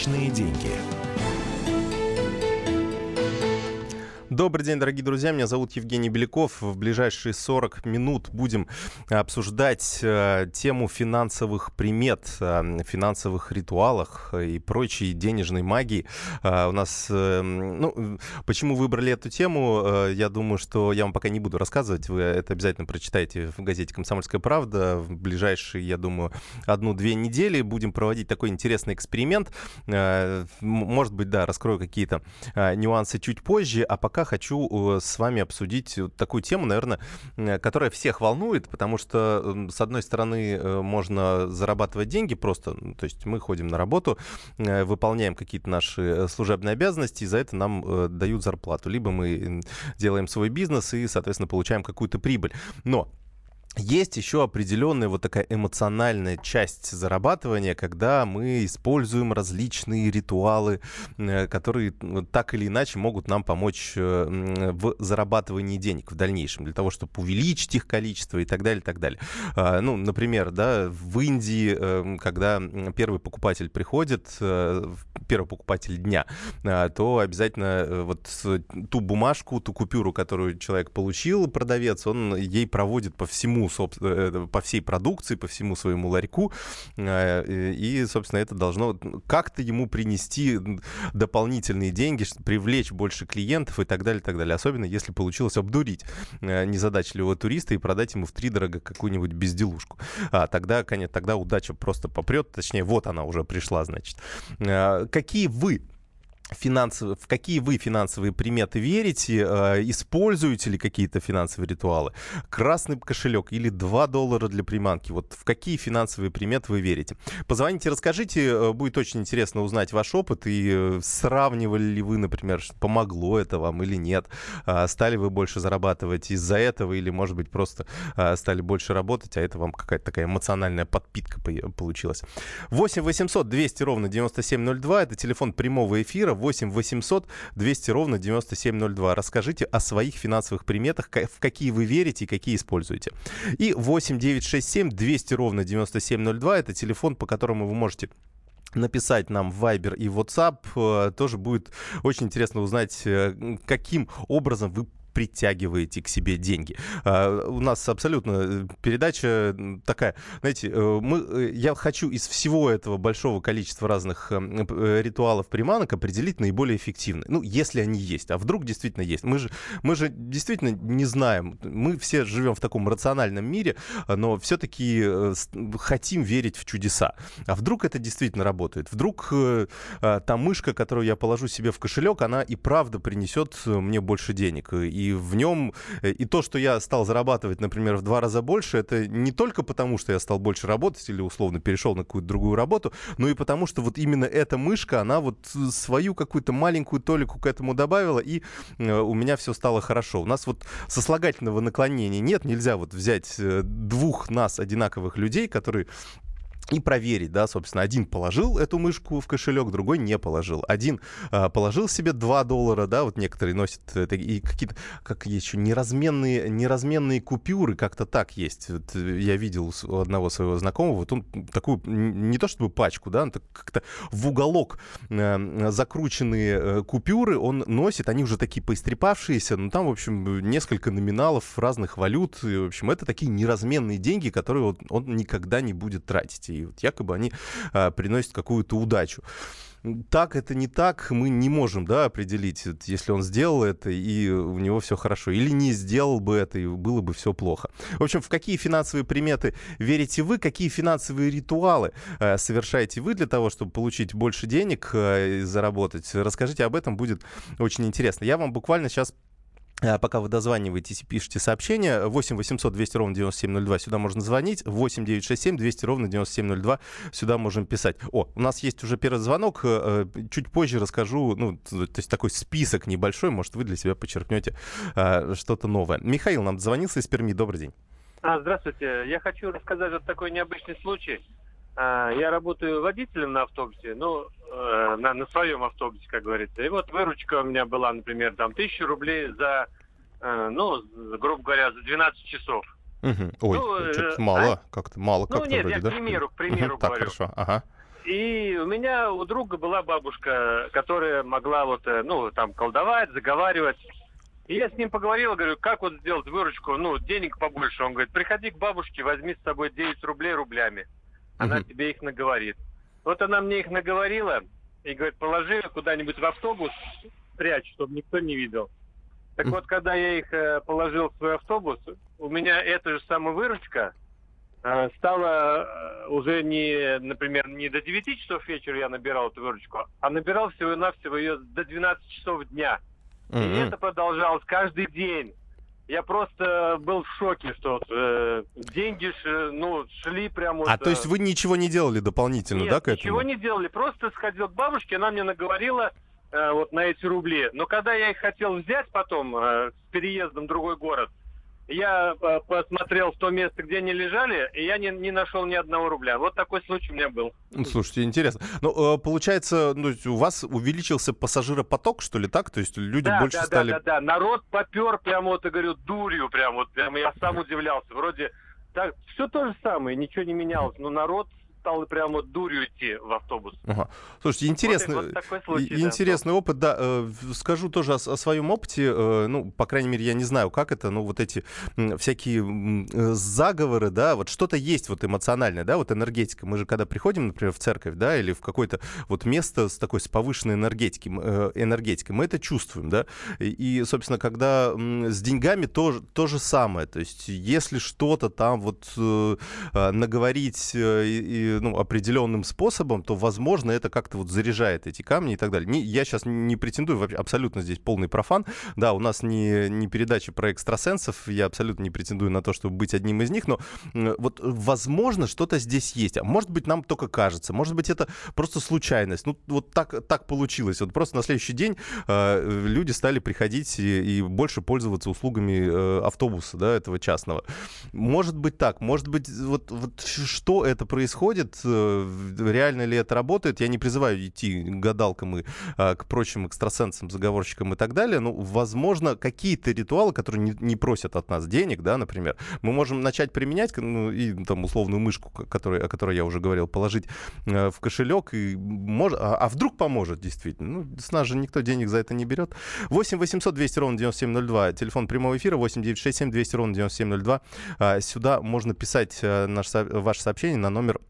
Личные деньги. Добрый день, дорогие друзья. Меня зовут Евгений Беляков. В ближайшие 40 минут будем обсуждать э, тему финансовых примет, э, финансовых ритуалах и прочей денежной магии. Э, у нас, ну, почему выбрали эту тему, я думаю, что я вам пока не буду рассказывать. Вы это обязательно прочитаете в газете «Комсомольская правда». В ближайшие, я думаю, одну-две недели будем проводить такой интересный эксперимент. Может быть, да, раскрою какие-то нюансы чуть позже, а пока хочу э, с вами обсудить такую тему, наверное, которая всех волнует, потому что, с одной стороны, э, можно зарабатывать деньги просто, то есть мы ходим на работу, э, выполняем какие-то наши служебные обязанности, и за это нам дают зарплату. Либо мы делаем свой бизнес и, соответственно, получаем какую-то прибыль. Но есть еще определенная вот такая эмоциональная часть зарабатывания, когда мы используем различные ритуалы, э, которые так или иначе могут нам помочь э, в зарабатывании денег в дальнейшем, для того, чтобы увеличить их количество и так далее, и так далее. А, ну, например, да, в Индии, э, когда первый покупатель приходит, первый покупатель дня, то обязательно вот ту бумажку, ту купюру, которую человек получил, продавец, он ей проводит по всему всему, э, по всей продукции, по всему своему ларьку. Э, и, собственно, это должно как-то ему принести дополнительные деньги, привлечь больше клиентов и так далее, и так далее. Особенно, если получилось обдурить э, незадачливого туриста и продать ему в три дорого какую-нибудь безделушку. А тогда, конечно, тогда удача просто попрет, точнее, вот она уже пришла, значит. Какие вы финансовые, в какие вы финансовые приметы верите, э, используете ли какие-то финансовые ритуалы, красный кошелек или 2 доллара для приманки, вот в какие финансовые приметы вы верите. Позвоните, расскажите, э, будет очень интересно узнать ваш опыт и э, сравнивали ли вы, например, помогло это вам или нет, стали вы больше зарабатывать из-за этого или, может быть, просто стали больше работать, а это вам какая-то такая эмоциональная подпитка получилась. 8 800 200 ровно 9702, это телефон прямого эфира, 8 800 200 ровно 9702. Расскажите о своих финансовых приметах, в какие вы верите и какие используете. И 8 967 200 ровно 9702. Это телефон, по которому вы можете написать нам в Viber и WhatsApp. Э, тоже будет очень интересно узнать, э, каким образом вы притягиваете к себе деньги. А, у нас абсолютно э, передача такая, знаете, э, мы, э, я хочу из всего этого большого количества разных ритуалов приманок определить наиболее эффективные. Ну, если они есть. А вдруг действительно есть. Мы же, мы же действительно не знаем. Мы все живем в таком рациональном мире, но все-таки хотим верить в чудеса. А вдруг это действительно работает? Вдруг та мышка, которую я положу себе в кошелек, она и правда принесет мне больше денег. И в нем э, и то, что я стал зарабатывать, например, в два раза больше, это не только потому, что я стал больше работать или условно перешел на какую-то другую работу, но и потому, что вот именно эта мышка, она вот свою какую-то маленькую толику к этому добавила, и э, у меня все стало хорошо. У нас вот сослагательного наклонения нет, нельзя вот взять э, двух нас одинаковых людей, которые и проверить, да, собственно, один положил эту мышку в кошелек, другой не положил. Один а, положил себе 2 доллара, да, вот некоторые носят это, и какие-то, как еще, неразменные, неразменные купюры, как-то так есть. Вот я видел у одного своего знакомого, вот он такую, не то чтобы пачку, да, как-то в уголок э, закрученные э, купюры он носит, они уже такие поистрепавшиеся, но там, в общем, несколько номиналов разных валют, и, в общем, это такие неразменные деньги, которые он, он никогда не будет тратить вот якобы они а, приносят какую-то удачу так это не так, мы не можем да, определить, если он сделал это, и у него все хорошо, или не сделал бы это, и было бы все плохо. В общем, в какие финансовые приметы верите вы, какие финансовые ритуалы э, совершаете вы для того, чтобы получить больше денег э, и заработать, расскажите об этом, будет очень интересно. Я вам буквально сейчас пока вы дозваниваетесь и пишете сообщение, 8 800 200 ровно 9702, сюда можно звонить, 8 967 200 ровно 9702, сюда можем писать. О, у нас есть уже первый звонок, э, э, чуть позже расскажу, ну, то есть такой список небольшой, может, вы для себя подчеркнете а, что-то новое. Михаил нам звонился из Перми, добрый день. А, здравствуйте, я хочу рассказать вот такой необычный случай. А, я работаю водителем на автобусе, ну, э, на, на своем автобусе, как говорится. И вот выручка у меня была, например, там тысяча рублей за, э, ну, грубо говоря, за 12 часов. Угу. Ой, ну, что-то э, мало, а? как-то мало ну, как-то нет, вроде, я да? к примеру, к примеру Так, хорошо, ага. И у меня у друга была бабушка, которая могла вот, э, ну, там, колдовать, заговаривать. И я с ним поговорил, говорю, как вот сделать выручку, ну, денег побольше. Он говорит, приходи к бабушке, возьми с собой 9 рублей рублями. Она угу. тебе их наговорит. Вот она мне их наговорила и говорит, положи куда-нибудь в автобус, прячь, чтобы никто не видел. Так вот, когда я их э, положил в свой автобус, у меня эта же самая выручка э, стала э, уже не, например, не до 9 часов вечера я набирал эту выручку, а набирал всего-навсего ее до 12 часов дня. Mm-hmm. И это продолжалось каждый день. Я просто был в шоке, что э, деньги ш, ну, шли прямо... А вот, то есть вы ничего не делали дополнительно, нет, да, к этому? ничего не делали. Просто сходил к бабушке, она мне наговорила э, вот на эти рубли. Но когда я их хотел взять потом э, с переездом в другой город, я э, посмотрел в то место, где они лежали, и я не, не нашел ни одного рубля. Вот такой случай у меня был. Ну, слушайте, интересно. Ну, э, получается, ну, у вас увеличился пассажиропоток, что ли, так? То есть люди да, больше да, стали... Да, да, да. Народ попер прямо, вот, я говорю, дурью прям вот. Прямо я сам удивлялся. Вроде так, все то же самое, ничего не менялось. Но народ стал прямо дурью идти в автобус. Ага. Слушайте, интересный, вот, вот случай, интересный да. опыт, да. Э, скажу тоже о, о своем опыте. Э, ну, по крайней мере, я не знаю, как это, но вот эти всякие э, заговоры, да, вот что-то есть вот эмоциональное, да, вот энергетика. Мы же когда приходим, например, в церковь, да, или в какое-то вот место с такой с повышенной энергетикой, энергетикой, мы это чувствуем, да. И, собственно, когда с деньгами то, то же самое. То есть, если что-то там вот наговорить и ну, определенным способом, то, возможно, это как-то вот заряжает эти камни и так далее. Не, я сейчас не претендую, вообще, абсолютно здесь полный профан. Да, у нас не, не передача про экстрасенсов, я абсолютно не претендую на то, чтобы быть одним из них, но вот, возможно, что-то здесь есть. А может быть, нам только кажется, может быть, это просто случайность. Ну, вот так, так получилось. Вот просто на следующий день э, люди стали приходить и, и больше пользоваться услугами э, автобуса, да, этого частного. Может быть так, может быть, вот, вот что это происходит, происходит, э, реально ли это работает. Я не призываю идти к гадалкам и а, к прочим экстрасенсам, заговорщикам и так далее. Ну, возможно, какие-то ритуалы, которые не, просят от нас денег, да, например, мы можем начать применять, ну, и там условную мышку, который, о которой я уже говорил, положить э, в кошелек, и мож... а, а вдруг поможет действительно. Ну, с нас же никто денег за это не берет. 8 800 200 ровно 9702, телефон прямого эфира 8 967 200 ровно 9702. А, сюда можно писать э, наш, ваше сообщение на номер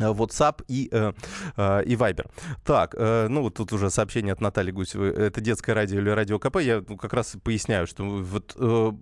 WhatsApp и, э, э, и Viber. Так, э, ну вот тут уже сообщение от Натальи Гусевой. Это детское радио или радио КП. Я ну, как раз поясняю, что вот э,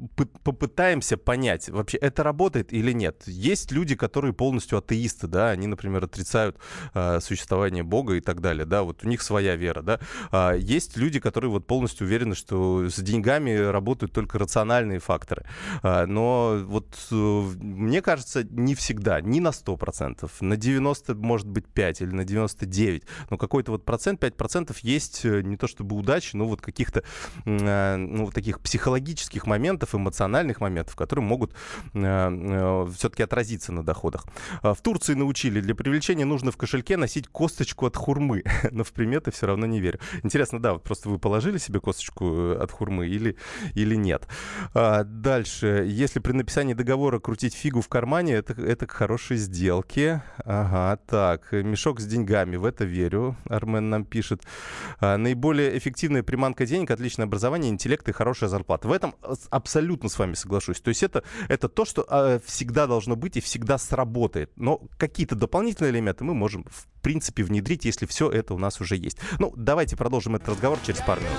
попытаемся понять, вообще это работает или нет. Есть люди, которые полностью атеисты, да, они, например, отрицают э, существование Бога и так далее, да, вот у них своя вера, да. А есть люди, которые вот полностью уверены, что с деньгами работают только рациональные факторы. А, но вот э, мне кажется, не всегда, не на 100%, на 90 90, может быть, 5 или на 99, но какой-то вот процент, 5 процентов есть э, не то чтобы удачи, но вот каких-то э, ну, таких психологических моментов, эмоциональных моментов, которые могут э, все-таки отразиться на доходах. В Турции научили, для привлечения нужно в кошельке носить косточку от хурмы, но в приметы все равно не верю. Интересно, да, вот просто вы положили себе косточку от хурмы или, или нет. А, дальше, если при написании договора крутить фигу в кармане, это, это к хорошей сделке. Ага. Ага, так, мешок с деньгами, в это верю, Армен нам пишет. А, наиболее эффективная приманка денег, отличное образование, интеллект и хорошая зарплата. В этом абсолютно с вами соглашусь. То есть это, это то, что а, всегда должно быть и всегда сработает. Но какие-то дополнительные элементы мы можем, в принципе, внедрить, если все это у нас уже есть. Ну, давайте продолжим этот разговор через пару минут.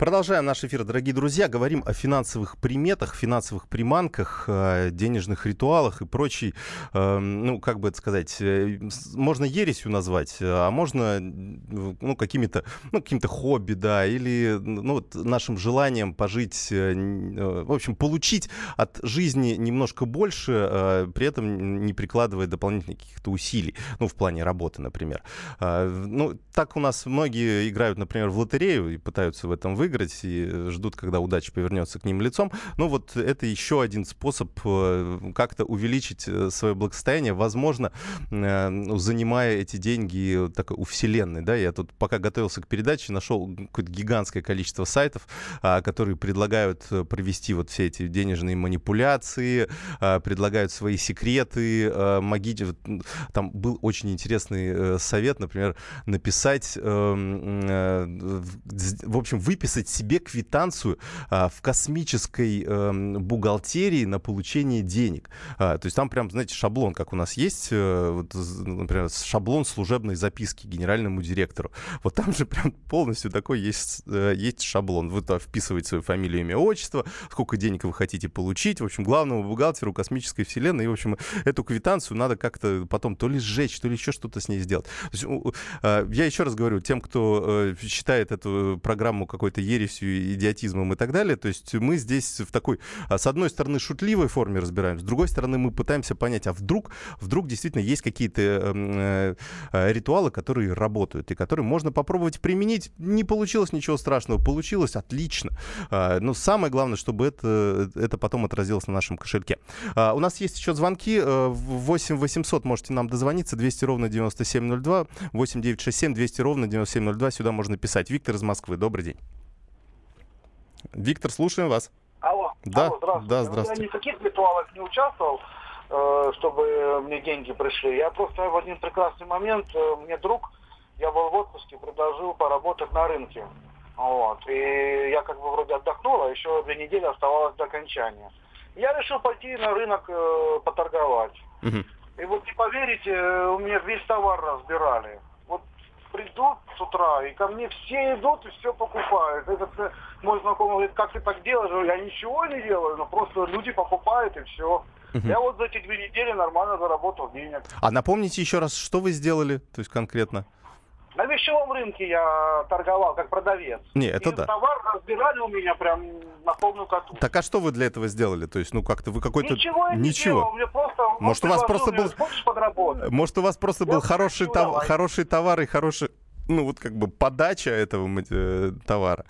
Продолжаем наш эфир, дорогие друзья. Говорим о финансовых приметах, финансовых приманках, денежных ритуалах и прочей, эм, ну, как бы это сказать, э, можно ересью назвать, а можно, ну, какими-то, ну, каким-то хобби, да, или, ну, вот нашим желанием пожить, э, э, в общем, получить от жизни немножко больше, при этом не прикладывая дополнительных каких-то усилий, ну, в плане работы, например. Ну, так у нас многие играют, например, в лотерею и пытаются в этом выиграть, выиграть и ждут, когда удача повернется к ним лицом. Но вот это еще один способ э, как-то увеличить э, свое благосостояние, возможно, э, ну, занимая эти деньги так, у Вселенной. Да? Я тут пока готовился к передаче, нашел какое-то гигантское количество сайтов, а, которые предлагают провести вот все эти денежные манипуляции, а, предлагают свои секреты, а, магии. Там был очень интересный совет, например, написать, эм, в общем, выписать выписать себе квитанцию а, в космической а, бухгалтерии на получение денег. А, то есть там прям, знаете, шаблон, как у нас есть, а, вот, например, шаблон служебной записки генеральному директору. Вот там же прям полностью такой есть, э, есть шаблон. Вы туда вписываете свою фамилию, имя, отчество, сколько денег вы хотите получить. В общем, главному бухгалтеру космической вселенной. И, в общем, эту квитанцию надо как-то потом то ли сжечь, то ли еще что-то с ней сделать. Есть, я еще раз говорю, тем, кто э, считает эту программу какой-то ересью, идиотизмом и так далее. То есть мы здесь в такой, а, с одной стороны, шутливой форме разбираемся, с другой стороны, мы пытаемся понять, а вдруг, вдруг действительно есть какие-то эм, э, э, ритуалы, которые работают и которые можно попробовать применить. Не получилось ничего страшного, получилось отлично. Э, но самое главное, чтобы это, это потом отразилось на нашем кошельке. Э, у нас есть еще звонки. Э, 8 800 можете нам дозвониться. 200 ровно 9702. 8 967 200 ровно 9702. Сюда можно писать. Виктор из Москвы. Добрый день. Виктор, слушаем вас. Алло. Да, Алло, здравствуйте. да, здравствуйте. Я ни в каких ритуалах не участвовал, э, чтобы мне деньги пришли. Я просто в один прекрасный момент, э, мне друг, я был в отпуске, предложил поработать на рынке. Вот. И я как бы вроде отдохнул, а еще две недели оставалось до окончания. Я решил пойти на рынок э, поторговать. Мгм. И вот не поверите, у меня весь товар разбирали. Придут с утра, и ко мне все идут и все покупают. Этот э, мой знакомый говорит, как ты так делаешь? Я ничего не делаю, но просто люди покупают и все. Мгм. Я вот за эти две недели нормально заработал денег. А напомните еще раз, что вы сделали, то есть конкретно? На вещевом рынке я торговал как продавец. Не, это и да. товар разбирали у меня прям на полную катушку. Так а что вы для этого сделали? То есть, ну как-то вы какой-то... Ничего я не делал, просто... Может, у вас просто был-? Может, у вас просто был хороший, «Ну, тов- давай». хороший товар и хороший, ну вот как бы подача этого э, товара.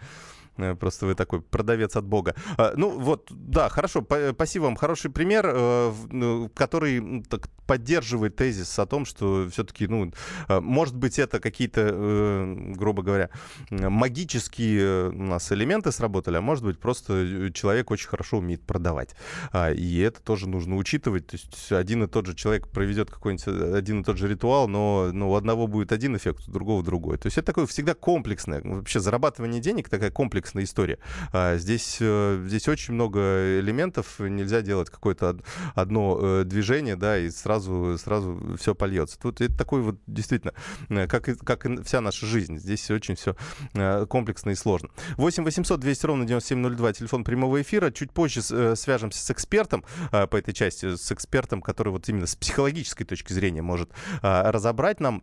Э, Просто вы такой продавец от бога. А, Ну вот, да, хорошо, спасибо вам. Хороший пример, э, ну, который так поддерживает тезис о том, что все-таки, ну, э, может быть, это какие-то, грубо говоря, магические у нас элементы сработали, а может быть, просто человек очень хорошо умеет продавать. А, И это тоже нужно учитывать. То есть один и тот же человек проведет какой-нибудь один и тот же ритуал, но, но у одного будет один эффект, у другого другой. То есть это такое всегда комплексное. Вообще зарабатывание денег такая комплексная история. А, Здесь, э, здесь очень много элементов. Нельзя делать какое-то од- одно э, движение, да, и сразу, сразу все польется. Тут это такой вот действительно, э, как и, как и вся наша жизнь. Здесь очень все комплексно и сложно. 8 800 200 ровно 9702, телефон прямого эфира. Чуть позже э, свяжемся с экспертом э, по этой части, с экспертом, который вот именно с психологической точки зрения может э, разобрать нам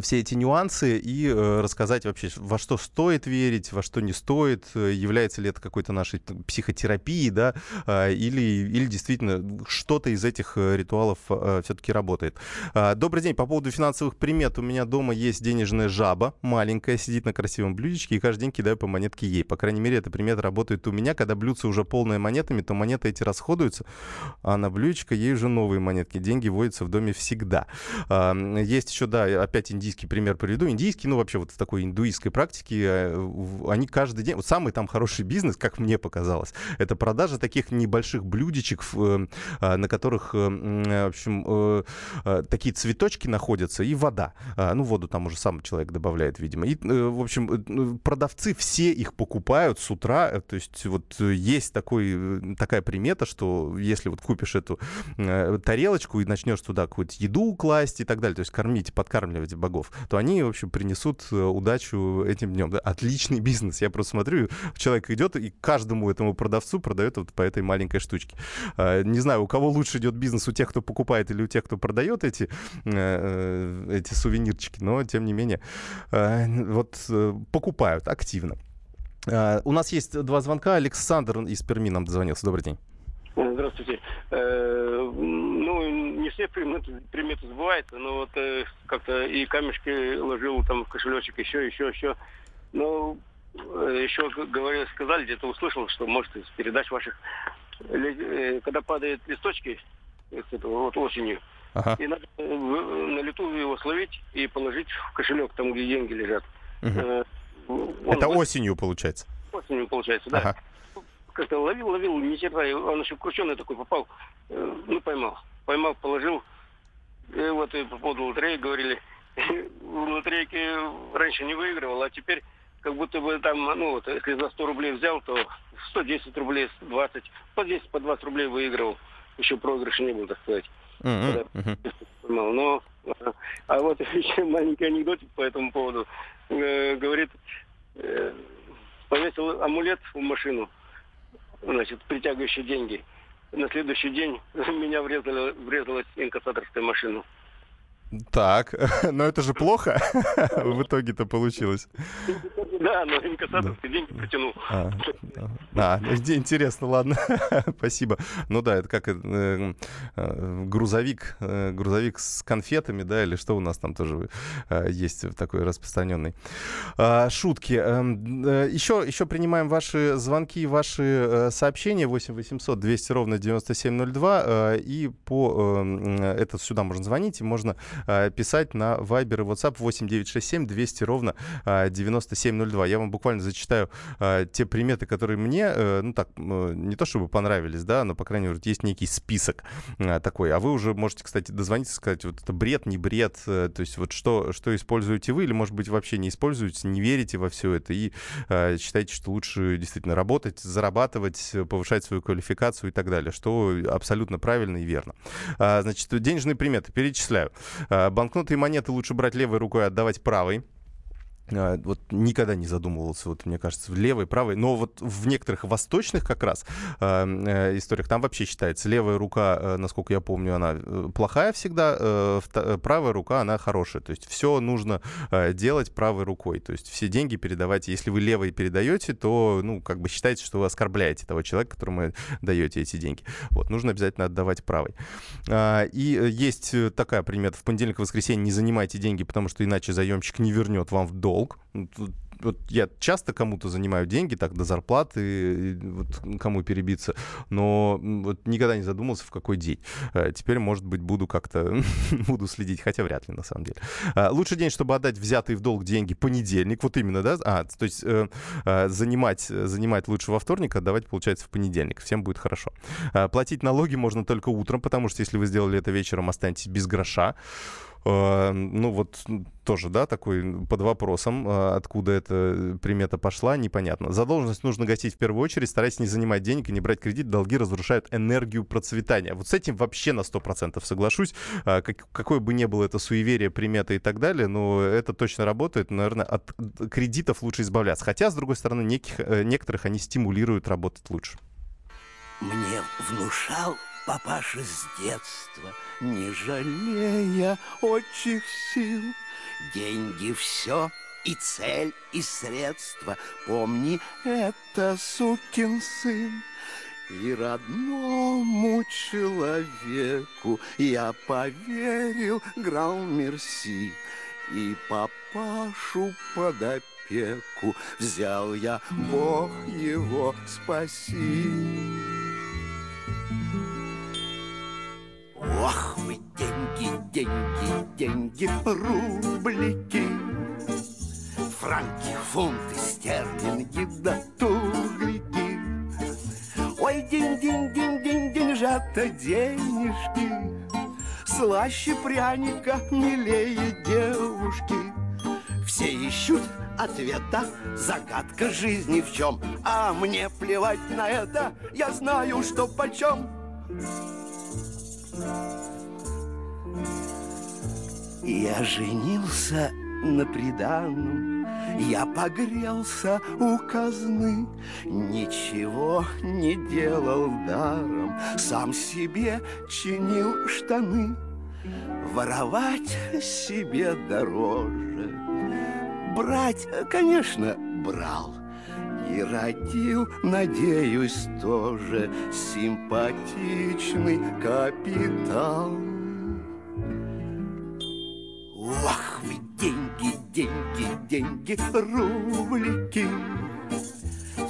все эти нюансы и э, рассказать вообще, во что стоит верить, во что не стоит, э, является ли это какой-то нашей психотерапией, да, а, или, или действительно что-то из этих э, ритуалов все-таки работает. А, Добрый день. По поводу финансовых примет. У меня дома есть денежная жаба, маленькая, сидит на красивом блюдечке, и каждый день кидаю по монетке ей. По крайней мере, эта примета работает у меня. Когда блюдце уже полное монетами, то монеты эти расходуются, а на блюдечко ей уже новые монетки. Деньги водятся в доме всегда. А, Есть еще, да, опять индийский пример приведу. Индийский, ну вообще вот в такой индуистской практике, э, они каждый день, вот самый там хороший бизнес, как мне показалось, это продажа таких небольших блюдечек, э, а, на которых, в общем, такие цветочки находятся и вода. А, ну воду там уже сам человек добавляет, видимо. И, в общем, ну, продавцы все их покупают с утра, то есть вот есть такой, такая примета, что если вот купишь эту тарелочку и начнешь туда какую-то еду класть и так далее, то есть кормить, подкармливать богов, то они, в общем, принесут э, удачу этим днем. Да? Отличный бизнес. Я просто смотрю, человек идет и каждому этому продавцу продает вот по этой маленькой штучке. А, не знаю, у кого лучше идет бизнес, у тех, кто покупает или у тех, кто продает эти, э, э, эти сувенирчики, но тем не менее вот покупают активно. А, у нас есть два звонка. Александр из Перми нам дозвонился. Добрый день. Здравствуйте. Э, ну, все приметы, приметы сбываются, но вот э, как-то и камешки ложил там в кошелечек, еще, еще, еще. Но э, еще говорили, сказали, где-то услышал, что может из передач ваших, когда падают листочки, вот осенью, ага. и надо на лету его словить и положить в кошелек, там, где деньги лежат. Угу. Это осенью, получается? Осенью, получается, да. Ага как-то ловил, ловил, не черта, он еще крученый такой попал, э, ну, поймал. Поймал, положил. И вот и по поводу лотереи говорили, в лотерейке раньше не выигрывал, а теперь как будто бы там, ну вот, если за 100 рублей взял, то 110 рублей, 20, по 10, по 20 рублей выигрывал. Еще проигрыша не было, так сказать. Uh-huh. Uh-huh. Но, а вот еще маленький анекдотик по этому поводу. Э, говорит, э, повесил амулет в машину, значит, притягивающие деньги. На следующий день меня врезала, врезалась инкассаторская машина. Так, но это же плохо в итоге-то получилось. Да, но инкассаторские деньги протянул. А, а, интересно, ладно, спасибо. Ну да, это как э, э, грузовик, э, грузовик с конфетами, да, или что у нас там тоже э, есть такой распространенный. А, шутки. Еще, э, еще принимаем ваши звонки, ваши э, сообщения 8 800 200 ровно 9702, э, и по э, это сюда можно звонить, и можно писать на Viber и WhatsApp 8967 200 ровно 9702. Э, Я вам буквально зачитаю э, те приметы, которые мне, ну так, не то чтобы понравились, да, но, по крайней мере, есть некий список такой. А вы уже можете, кстати, дозвониться и сказать, вот это бред, не бред, то есть вот что, что используете вы, или, может быть, вообще не используете, не верите во все это и считаете, что лучше действительно работать, зарабатывать, повышать свою квалификацию и так далее, что абсолютно правильно и верно. Значит, денежные приметы перечисляю. Э, банкноты и монеты лучше брать левой рукой, отдавать правой. А, вот никогда не задумывался, вот мне кажется, в левой, правой, но вот в некоторых восточных как раз э, э, историях там вообще считается левая рука, э, насколько я помню, она э, плохая всегда, э, э, правая рука она хорошая, то есть все нужно э, делать правой рукой, то есть все деньги передавать, если вы левой передаете, то ну как бы считайте, что вы оскорбляете того человека, которому даете эти деньги, вот нужно обязательно отдавать правой. А, и есть такая примета: в понедельник, воскресенье не занимайте деньги, потому что иначе заемщик не вернет вам в долг долг. Ну, вот я часто кому-то занимаю деньги, так, до зарплаты, вот, кому перебиться, но вот никогда не задумывался, в какой день. А теперь, может быть, буду как-то, буду следить, хотя вряд ли, на самом деле. А, лучший день, чтобы отдать взятые в долг деньги, понедельник, вот именно, да? А, то есть э, э, занимать, занимать лучше во вторник, отдавать, получается, в понедельник. Всем будет хорошо. Платить налоги можно только утром, потому что если вы сделали это вечером, останетесь без гроша. Э, ну вот тоже, да, такой под вопросом, э, откуда эта примета пошла, непонятно. Задолженность нужно гасить в первую очередь, старайтесь не занимать денег и не брать кредит, долги разрушают энергию процветания. Вот с этим вообще на 100% соглашусь. Э, как, какое бы ни было это суеверие, примета и так далее, но это точно работает. Наверное, от кредитов лучше избавляться. Хотя, с другой стороны, неких, некоторых они стимулируют работать лучше. Мне внушал папаша с детства, не жалея отчих сил. Деньги все, и цель, и средства, помни, это сукин сын. И родному человеку я поверил, грал мерси, И папашу под опеку взял я, Бог его спаси. Деньги, деньги, рублики, франки, фунты, стерлинги, да тугрики. Ой, день, день, день, день, деньжата, денежки, Слаще пряника, милее девушки. Все ищут ответа, загадка жизни в чем, А мне плевать на это, я знаю, что почем. Я женился на приданном, я погрелся у казны, Ничего не делал даром, сам себе чинил штаны. Воровать себе дороже, брать, конечно, брал, и родил, надеюсь, тоже симпатичный капитал. Ох вы, деньги, деньги, деньги, рублики,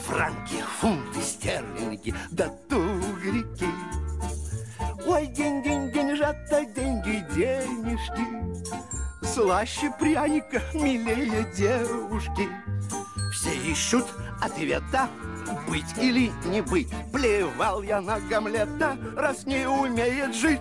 Франки, фунты, стерлинги, да тугрики. Ой, день, день, деньжата, деньги, денежки, Слаще пряника, милее девушки. Все ищут ответа, быть или не быть. Плевал я на Гамлета, раз не умеет жить.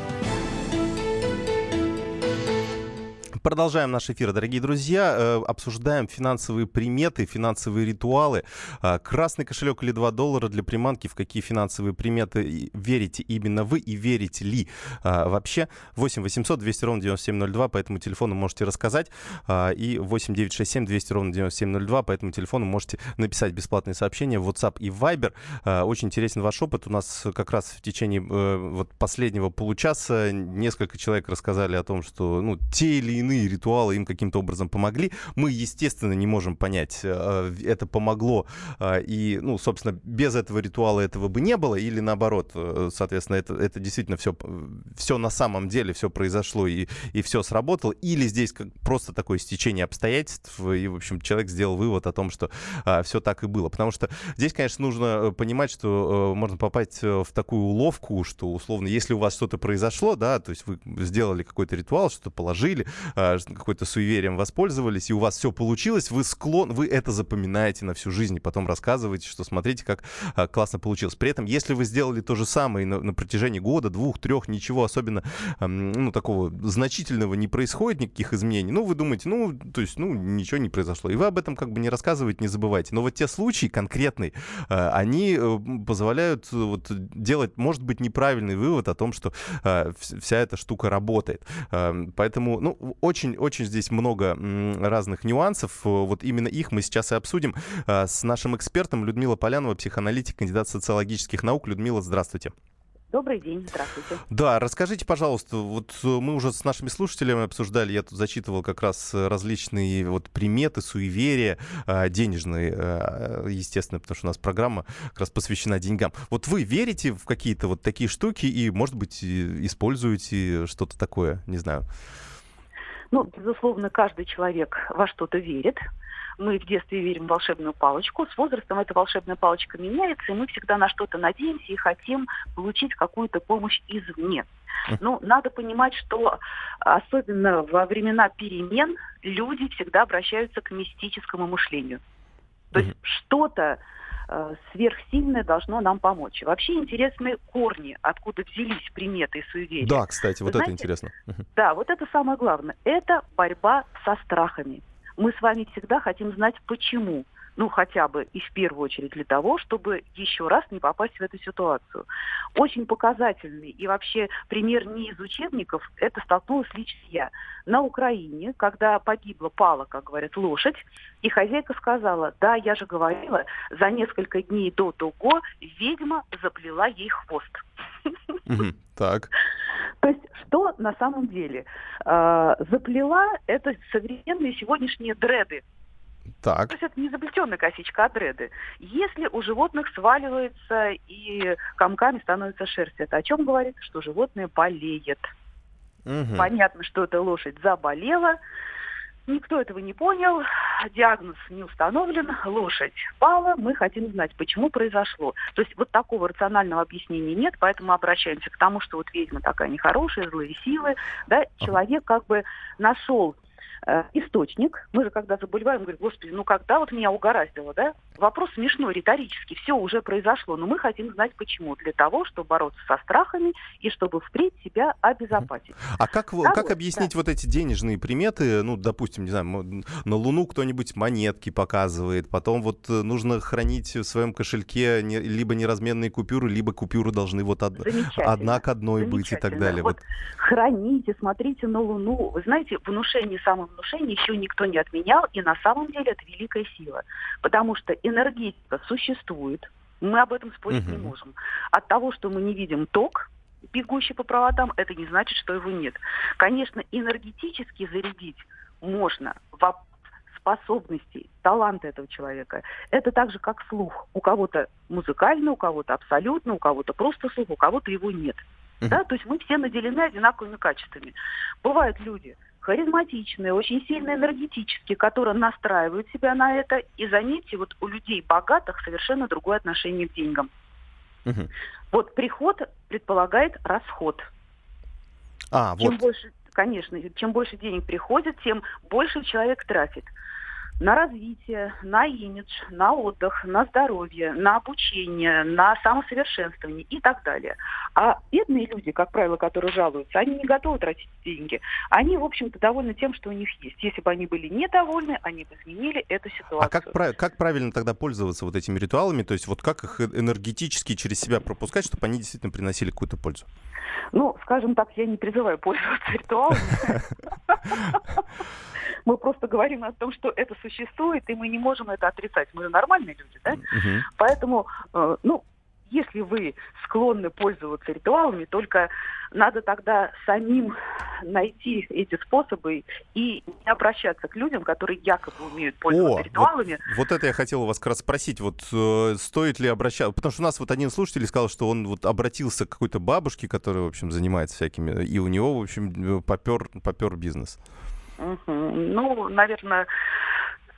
Продолжаем наш эфир, дорогие друзья. Э, обсуждаем финансовые приметы, финансовые ритуалы. Э, красный кошелек или 2 доллара для приманки. В какие финансовые приметы верите именно вы и верите ли э, вообще? 8 800 200 ровно 9702. По этому телефону можете рассказать. И 8 967 200 ровно 9702. По этому телефону можете написать бесплатные сообщения в WhatsApp и Viber. Очень интересен ваш опыт. У нас как раз в течение вот последнего получаса несколько человек рассказали о том, что ну, те или иные иные ритуалы им каким-то образом помогли. Мы, естественно, не можем понять, э, это помогло, э, и, ну, собственно, без этого ритуала этого бы не было, или наоборот, э, соответственно, это, это действительно все, все на самом деле, все произошло и, и все сработало, или здесь как просто такое стечение обстоятельств, и, в общем, человек сделал вывод о том, что все так и было. Потому что здесь, конечно, нужно понимать, что можно попасть в такую уловку, что, условно, если у вас что-то произошло, да, то есть вы сделали какой-то ритуал, что-то положили, какой-то суеверием воспользовались, и у вас все получилось, вы склон, вы это запоминаете на всю жизнь, и потом рассказываете, что смотрите, как а, классно получилось. При этом, если вы сделали то же самое на, на протяжении года, двух, трех, ничего особенно, ну, такого значительного не происходит, никаких изменений, ну, вы думаете, ну, то есть, ну, ничего не произошло. И вы об этом как бы не рассказываете, не забывайте. Но вот те случаи конкретные, а, они э, позволяют э, вот делать, может быть, неправильный вывод о том, что вся эта штука работает. Поэтому, ну, очень-очень здесь много разных нюансов. Вот именно их мы сейчас и обсудим а, с нашим экспертом Людмила Полянова, психоаналитик, кандидат социологических наук. Людмила, здравствуйте. Добрый день, здравствуйте. Да, расскажите, пожалуйста, вот э, мы уже с нашими слушателями обсуждали, я тут зачитывал как раз различные вот приметы, суеверия, а, денежные, а, естественно, потому что у нас программа как раз посвящена деньгам. Вот вы верите в какие-то вот такие штуки и, может быть, используете что-то такое, не знаю? Ну, безусловно, каждый человек во что-то верит. Мы в детстве верим в волшебную палочку. С возрастом эта волшебная палочка меняется, и мы всегда на что-то надеемся и хотим получить какую-то помощь извне. Ну, надо понимать, что особенно во времена перемен люди всегда обращаются к мистическому мышлению. То есть что-то сверхсильное должно нам помочь. Вообще интересны корни, откуда взялись приметы и суеверия. Да, кстати, вот Вы это интересно. Да, вот это самое главное. Это борьба со страхами. Мы с вами всегда хотим знать, почему ну, хотя бы и в первую очередь для того, чтобы еще раз не попасть в эту ситуацию. Очень показательный и вообще пример не из учебников, это столкнулась лично я. На Украине, когда погибла, пала, как говорят, лошадь, и хозяйка сказала, да, я же говорила, за несколько дней до того ведьма заплела ей хвост. Так. То есть что на самом деле? А, заплела это современные сегодняшние дреды Так. То есть это не заплетенная косичка, а дреды. Если у животных сваливается и комками становится шерсть, это о чем говорит? Что животное болеет. Мгм. Понятно, что эта лошадь заболела. Никто этого не понял, диагноз не установлен, лошадь пала, мы хотим знать, почему произошло. То есть вот такого рационального объяснения нет, поэтому обращаемся к тому, что вот ведьма такая нехорошая, злые силы, да, человек как бы нашел э, источник. Мы же когда заболеваем, говорим, господи, ну когда вот меня угораздило, да? Вопрос смешной, риторический, все уже произошло, но мы хотим знать почему. Для того, чтобы бороться со страхами и чтобы впредь себя обезопасить. А как, Да, как объяснить вот эти денежные приметы? Ну, допустим, не знаю, на Луну кто-нибудь монетки показывает, потом вот э, нужно хранить в своем кошельке не- либо неразменные купюры, либо купюры должны вот од- одна к одной быть и так далее. Вот Вот. храните, смотрите на Луну. Вы знаете, внушение самовнушение еще никто не отменял, и на самом деле это великая сила. Потому что энергетика существует, мы об этом спорить не Мгм. можем. От того, что мы не видим ток, бегущий по проводам, это не значит, что его нет. Конечно, энергетически зарядить можно во способностей, таланта этого человека. Это так же, как слух. У кого-то музыкально, у кого-то абсолютно, у кого-то просто слух, у кого-то его нет. Да? То есть мы все наделены одинаковыми качествами. Бывают люди харизматичные, очень сильно энергетические, которые настраивают себя на это. И заметьте, вот у людей богатых совершенно другое отношение к деньгам. Мгм. Вот приход предполагает расход. А, Чем вот. больше, конечно, чем больше денег приходит, тем больше человек тратит на развитие, на имидж, на отдых, на здоровье, на обучение, на самосовершенствование и так далее. А бедные люди, как правило, которые жалуются, они не готовы тратить деньги. Они, в общем-то, довольны тем, что у них есть. Если бы они были недовольны, они бы изменили эту ситуацию. А как, прав- как правильно тогда пользоваться вот этими ритуалами? То есть вот как их э- энергетически через себя пропускать, чтобы они действительно приносили какую-то пользу? Ну, скажем так, я не призываю пользоваться ритуалами. Мы просто говорим о том, что это существует, и мы не можем это отрицать. Мы же нормальные люди, да? Мгм. Поэтому, э, ну, если вы склонны пользоваться ритуалами, только надо тогда самим найти эти способы и не обращаться к людям, которые якобы умеют пользоваться вот- ритуалами. Вот это я хотел у вас как раз спросить. Вот э, стоит ли обращаться? Потому что у нас вот один слушатель сказал, что он вот обратился к какой-то бабушке, которая, в общем, занимается всякими, и у него, в общем, попер, попер бизнес. Ну, наверное,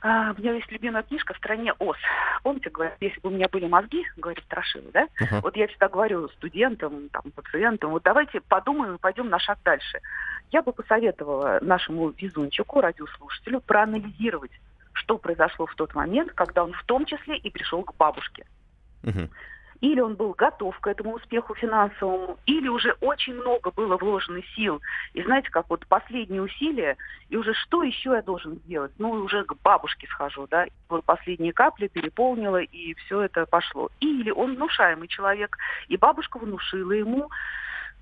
а, у меня есть любимая книжка «В стране ос». Помните, говорят, если бы у меня были мозги, говорит Страшила, да? Ага. Вот я всегда говорю студентам, там, пациентам, вот давайте подумаем и пойдем на шаг дальше. Я бы посоветовала нашему везунчику, радиослушателю, проанализировать, что произошло в тот момент, когда он в том числе и пришел к бабушке. Мгм. Или он был готов к этому успеху финансовому, или уже очень много было вложено сил. И знаете, как вот последние усилия, и уже что еще я должен сделать? Ну, уже к бабушке схожу, да. Вот последние капли переполнила, и все это пошло. Или он внушаемый человек, и бабушка внушила ему,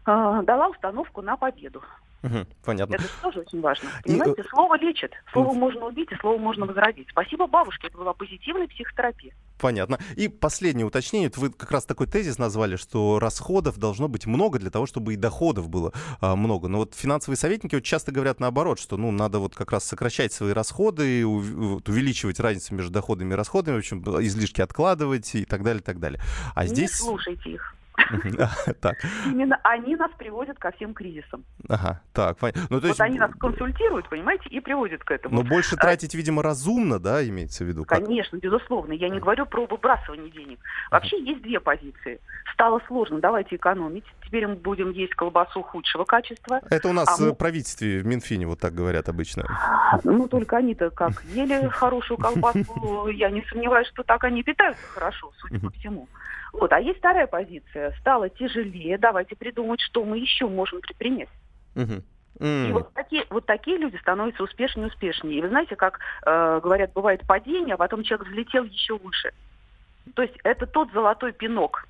э, дала установку на победу. Мгм. Понятно. Это же тоже очень важно. И, э, Понимаете, слово лечит. Слово можно убить, и слово можно возродить. Спасибо бабушке, это была позитивная психотерапия. Понятно. И последнее уточнение. Вы как раз такой тезис назвали, что расходов должно быть много для того, чтобы и доходов было а, много. Но вот финансовые советники вот часто говорят наоборот, что ну, надо вот как раз сокращать свои расходы, и вот увеличивать разницу между доходами и расходами, в общем, излишки откладывать и так далее, и так далее. А Не здесь... слушайте их. Так, Именно они нас приводят ко всем кризисам. ага, так, понятно. Ну, то Вот есть, они нас консультируют, понимаете, и приводят к этому. но больше тратить, видимо, разумно, да, имеется в виду? Конечно, безусловно. Я не говорю про выбрасывание денег. Вообще есть две позиции. Стало сложно, давайте экономить. Теперь мы будем есть колбасу худшего качества. Это у нас А в правительстве, в Минфине вот так говорят обычно. Ну, только они-то как ели хорошую колбасу, я не сомневаюсь, что так они питаются хорошо, судя по всему. Вот, а есть вторая позиция. Стало тяжелее, давайте придумать, что мы еще можем предпринять. Мгм. И М. вот такие, вот такие люди становятся успешнее и успешнее. И вы знаете, как э, говорят, бывает падение, а потом человек взлетел еще выше. То есть это тот золотой пинок.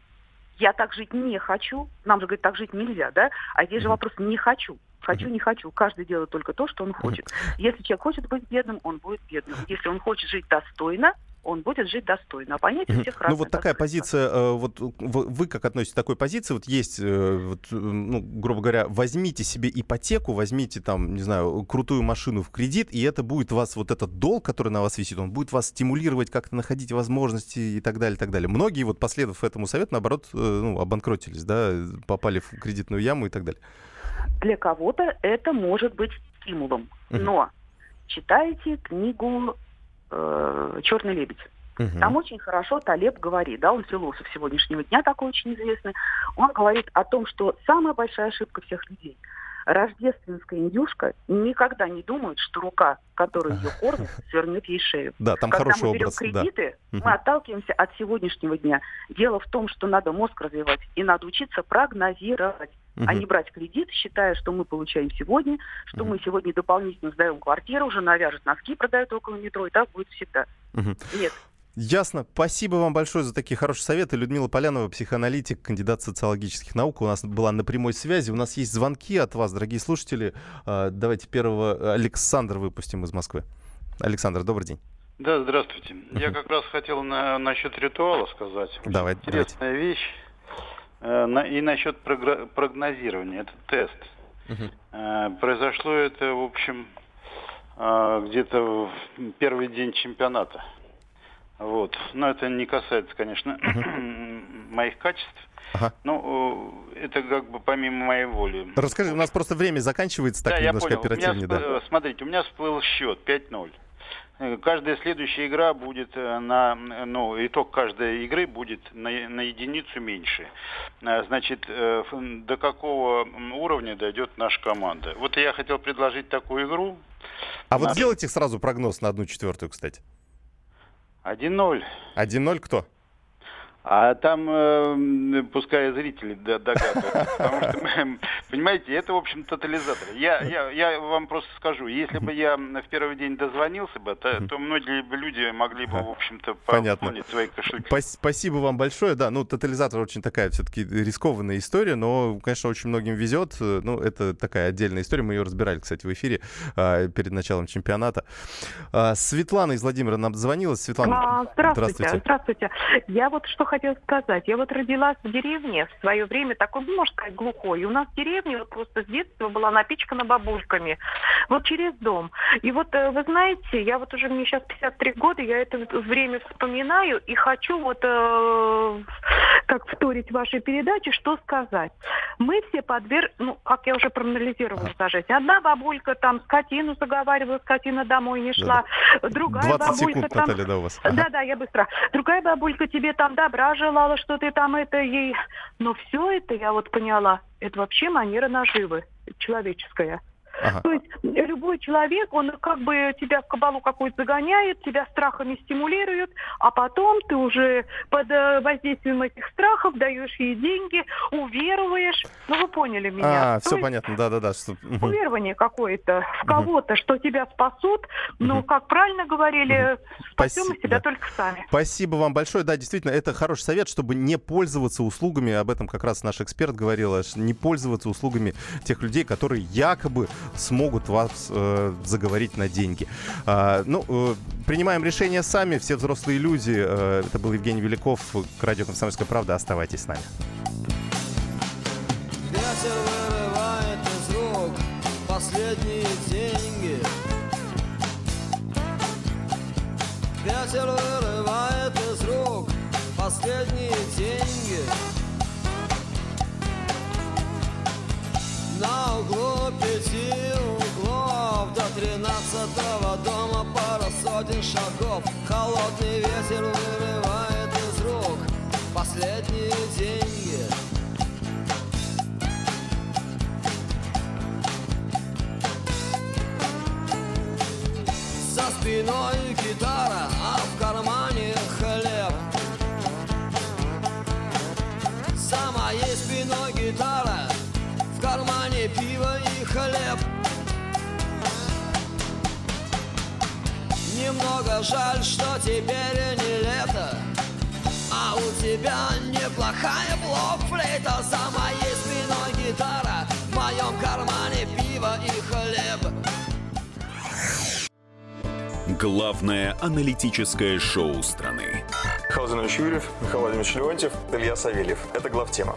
Я так жить не хочу. Нам же, говорят, так жить нельзя, да? А здесь же вопрос не хочу. Хочу, не хочу. Каждый делает только то, что он хочет. Если человек хочет быть бедным, он будет бедным. Если он хочет жить достойно, он будет жить достойно. А понять у всех Ну разное, вот такая позиция, э, вот вы как относитесь к такой позиции? Вот есть, э, вот, э, ну, грубо говоря, возьмите себе ипотеку, возьмите там, не знаю, крутую машину в кредит, и это будет вас, вот этот долг, который на вас висит, он будет вас стимулировать как-то находить возможности и так далее, и так далее. Многие, вот последовав этому совету, наоборот, ну, обанкротились, да, попали в кредитную яму и так далее. Для кого-то это может быть стимулом. Но читайте книгу «Черный лебедь». Мгм. Там очень хорошо Талеб говорит, да, он философ сегодняшнего дня такой очень известный, он говорит о том, что самая большая ошибка всех людей рождественская индюшка никогда не думает, что рука, которая ее кормит, свернет ей шею. Да, там Когда хороший мы берем образ, да. кредиты, Мгм. мы отталкиваемся от сегодняшнего дня. Дело в том, что надо мозг развивать и надо учиться прогнозировать, а Мгм. не брать кредит, считая, что мы получаем сегодня, что Мгм. мы сегодня дополнительно сдаем квартиру, уже навяжет носки, продают около метро, и так будет всегда. Мгм. Нет. Ясно. Спасибо вам большое за такие хорошие советы. Людмила Полянова, психоаналитик, кандидат социологических наук, у нас была на прямой связи. У нас есть звонки от вас, дорогие слушатели. А, Давайте первого Александра выпустим из Москвы. Александр, добрый день. Да, здравствуйте. Я как раз хотел на, насчет ритуала сказать. Очень Давай, Интересная вещь. Э, и насчет прогнозирования. Это тест. Э, произошло это, в общем, э, где-то в первый день чемпионата. Вот. Но это не касается, конечно, моих качеств. Ага. Ну, это как бы помимо моей воли. Расскажи, у нас просто время заканчивается, так да, я немножко понял. оперативнее. У меня, да. Смотрите, у меня всплыл счет 5-0. Каждая следующая игра будет э, на, э, ну, итог каждой игры будет на, на единицу меньше. Э, Значит, э, до какого уровня дойдет наша команда? Вот я хотел предложить такую игру. А вот Наш- сделайте сразу прогноз на одну четвертую, кстати. 1-0. 1-0 кто? А там э, пускай зрители догадываются. Потому что, м, понимаете, это, в общем, тотализатор. Я, я, я вам просто скажу, если бы я в первый день дозвонился бы, то, то многие бы люди могли бы, в общем-то, Понятно. пополнить свои кошельки. Пас- Спасибо вам большое. Да, ну, тотализатор очень такая все-таки рискованная история, но, конечно, очень многим везет. Ну, это такая отдельная история. Мы ее разбирали, кстати, в эфире а, перед началом чемпионата. А, Светлана из Владимира нам звонила. Светлана, А, здравствуйте, здравствуйте. Я вот что хотела сказать. Я вот родилась в деревне в свое время, такой, ну, можно сказать, глухой. И у нас деревня вот просто с детства была напичкана бабульками. Вот через дом. И вот, э, вы знаете, я вот уже, мне сейчас 53 года, я это время вспоминаю и хочу вот, э, как вторить вашей передаче, что сказать. Мы все подверг... Ну, как я уже проанализировала жизнь. Одна бабулька там скотину заговаривала, скотина домой не шла. Другая 20 бабулька секунд, там... Наталья, да, у вас. Ага. Да, да, я быстро. Другая бабулька тебе там добра желала, что ты там это ей... Но все это, я вот поняла, это вообще манера наживы человеческая. Ага. То есть любой человек, он как бы тебя в кабалу какую-то загоняет, тебя страхами стимулирует, а потом ты уже под э, воздействием этих страхов даешь ей деньги, уверуешь. Ну, вы поняли меня. А, То все понятно, да-да-да. Уверование какое-то в кого-то, что тебя спасут, но, как правильно говорили, спасем мы себя да. только сами. Спасибо вам большое. Да, действительно, это хороший совет, чтобы не пользоваться услугами. Об этом как раз наш эксперт говорил. ш- Не пользоваться услугами тех людей, которые якобы смогут вас э, заговорить на деньги. А, ну, э, принимаем решение сами. Все взрослые люди. Э, это был Евгений Великов. К радио «Комсомольская правда». Оставайтесь с нами. Ветер вырывает из рук последние деньги. Ветер вырывает из рук последние деньги. На углу пяти углов до тринадцатого дома пара сотен шагов. Холодный ветер вырывает из рук последние деньги. За спиной Немного жаль, что теперь не лето А у тебя неплохая блок-флейта За моей спиной гитара, в моем кармане пиво и хлеб Главное аналитическое шоу страны. Михаил Зинович Юрьев, Михаил Владимирович Леонтьев, Илья Савельев. Это главтема.